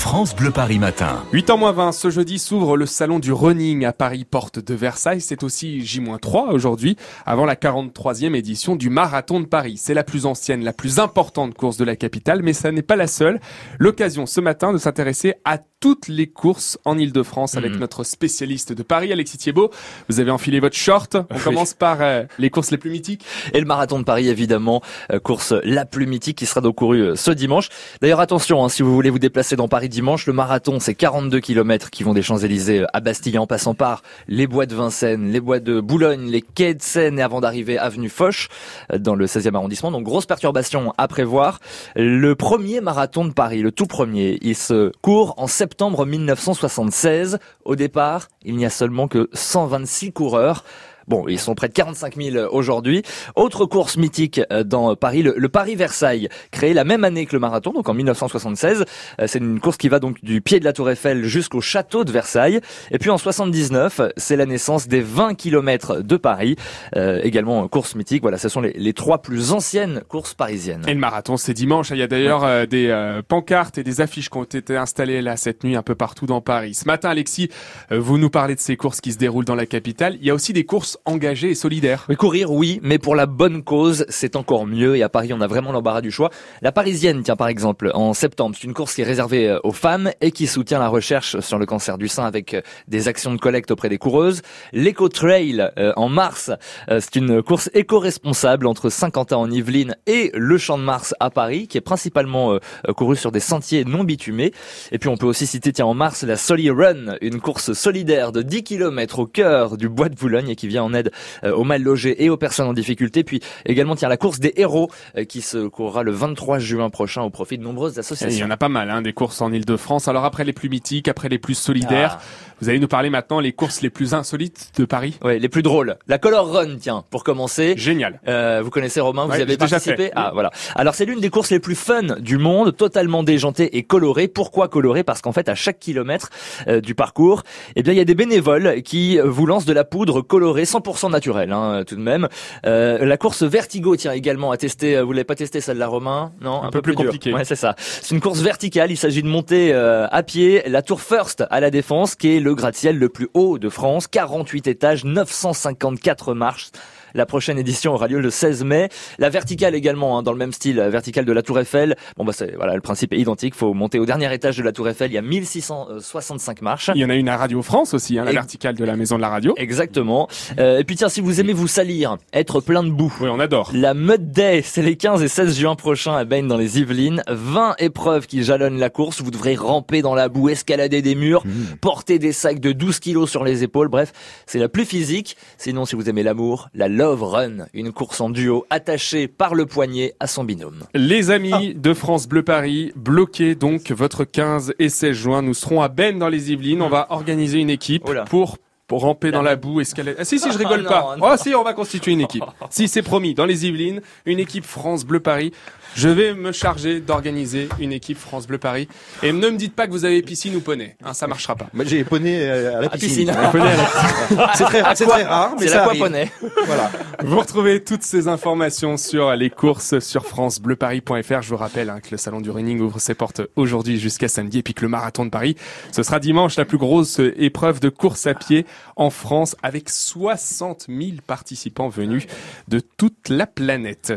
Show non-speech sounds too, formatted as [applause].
France Bleu Paris Matin. 8h moins 20, ce jeudi s'ouvre le salon du running à Paris, porte de Versailles. C'est aussi J-3 aujourd'hui, avant la 43e édition du Marathon de Paris. C'est la plus ancienne, la plus importante course de la capitale, mais ça n'est pas la seule. L'occasion ce matin de s'intéresser à toutes les courses en Ile-de-France avec Mhm. notre spécialiste de Paris, Alexis Thiebaud. Vous avez enfilé votre short. On Oui. commence par euh, les courses les plus mythiques. Et le marathon de Paris, évidemment, euh, course la plus mythique qui sera donc courue euh, ce dimanche. D'ailleurs, attention, hein, si vous voulez vous déplacer dans Paris dimanche, le marathon, c'est 42 km qui vont des Champs-Élysées à Bastille en passant par les bois de Vincennes, les bois de Boulogne, les quais de Seine et avant d'arriver avenue Foch dans le 16e arrondissement. Donc, grosse perturbation à prévoir. Le premier marathon de Paris, le tout premier, il se court en septembre 1976. Au départ, il n'y a seulement que 126 coureurs. Bon, ils sont près de 45 000 aujourd'hui. Autre course mythique euh, dans Paris, le, le Paris-Versailles, créé la même année que le marathon, donc en 1976. Euh, C'est une course qui va donc du pied de la Tour Eiffel jusqu'au château de Versailles. Et puis en 79, c'est la naissance des 20 km de Paris. Euh, également course mythique. Voilà, ce sont les, les trois plus anciennes courses parisiennes. Et le marathon, c'est dimanche. Il y a d'ailleurs euh, des euh, pancartes et des affiches qui ont été installées là cette nuit un peu partout dans Paris. Ce matin, Alexis, euh, vous nous parlez de ces courses qui se déroulent dans la capitale. Il y a aussi des courses engagées et solidaires. Mais courir, oui, mais pour la bonne cause, c'est encore mieux. Et à Paris, on a vraiment l'embarras du choix. La parisienne, tiens, par exemple, en septembre, c'est une course qui est réservée euh, aux femmes et qui soutient la recherche sur le cancer du sein avec euh, des actions de collecte auprès des coureuses. L'Eco Trail, euh, en mars, euh, c'est une course éco-responsable entre Saint-Quentin en Yvelines et le Champ de Mars à Paris, qui est principalement euh, euh, courue sur des sentiers non bitumés. Et puis, on peut aussi citer, tiens, en mars, la Soli Run, une course solidaire de 10 km au cœur du bois de Boulogne et qui vient en aide euh, aux mal logés et aux personnes en difficulté. Puis également, tiens, la course des héros euh, qui se courra le 23 juin prochain au profit de nombreuses Et il y associations. en a pas mal, hein, des courses en Ile-de-France. Alors après les plus mythiques, après les plus solidaires, Ah. vous allez nous parler maintenant les courses les plus insolites de Paris. Ouais, les plus drôles. La Color Run, tiens, pour commencer. Génial. Euh, vous connaissez Romain, vous Ouais, y avez participé. Ah voilà. Alors c'est l'une des courses les plus fun du monde, totalement déjantée et colorée. Pourquoi colorée? Parce qu'en fait à chaque kilomètre euh, du parcours, eh bien il y a des bénévoles qui vous lancent de la poudre colorée 100% naturelle, hein, tout de même. Euh, la course Vertigo, tiens également à tester. Vous l'avez pas testé celle-là, Romain? Non, Un peu plus compliqué. Ouais, c'est ça. C'est une course verticale. Il s'agit de monter euh, à pied la Tour First à la Défense, qui est le gratte-ciel le plus haut de France, 48 étages, 954 marches. La prochaine édition aura lieu le 16 mai. La verticale également, hein, dans le même style, la verticale de la Tour Eiffel. Bon bah c'est voilà, le principe est identique. Faut monter au dernier étage de la Tour Eiffel. Il y a 1665 marches. Il y en a une à Radio France aussi, hein, la Et- verticale de la maison de la radio. Exactement. Euh, et puis tiens, si vous aimez vous salir, être plein de boue. Oui, on adore. La Mud Day, c'est les 15 et 16 juin prochains à Bain dans les Yvelines. 20 épreuves qui jalonnent la course. Vous devrez ramper dans la boue, escalader des murs, porter des sacs de 12 kilos sur les épaules. Bref, c'est la plus physique. Sinon, si vous aimez l'amour, la Love Run, une course en duo attachée par le poignet à son binôme. Les amis de France Bleu Paris, bloquez donc votre 15 et 16 juin. Nous serons à Ben dans les Yvelines. On va organiser une équipe Oh pour pour ramper dans la boue, escalader. Ah si si, je [laughs] rigole Oh pas. non, Oh si, on va constituer une équipe. [laughs] Si c'est promis, dans les Yvelines, une équipe France Bleu Paris. Je vais me charger d'organiser une équipe France Bleu Paris. Et ne me dites pas que vous avez piscine ou poney. Hein, ça marchera pas. J'ai poney à la piscine. piscine. [laughs] C'est très, c'est très rare, mais C'est ça la arrive. poney. Voilà. Vous retrouvez toutes ces informations sur les courses sur francebleuparis.fr. Je vous rappelle hein, que le salon du running ouvre ses portes aujourd'hui jusqu'à samedi et puis que le marathon de Paris, ce sera dimanche la plus grosse épreuve de course à pied en France avec 60 000 participants venus de toute la planète.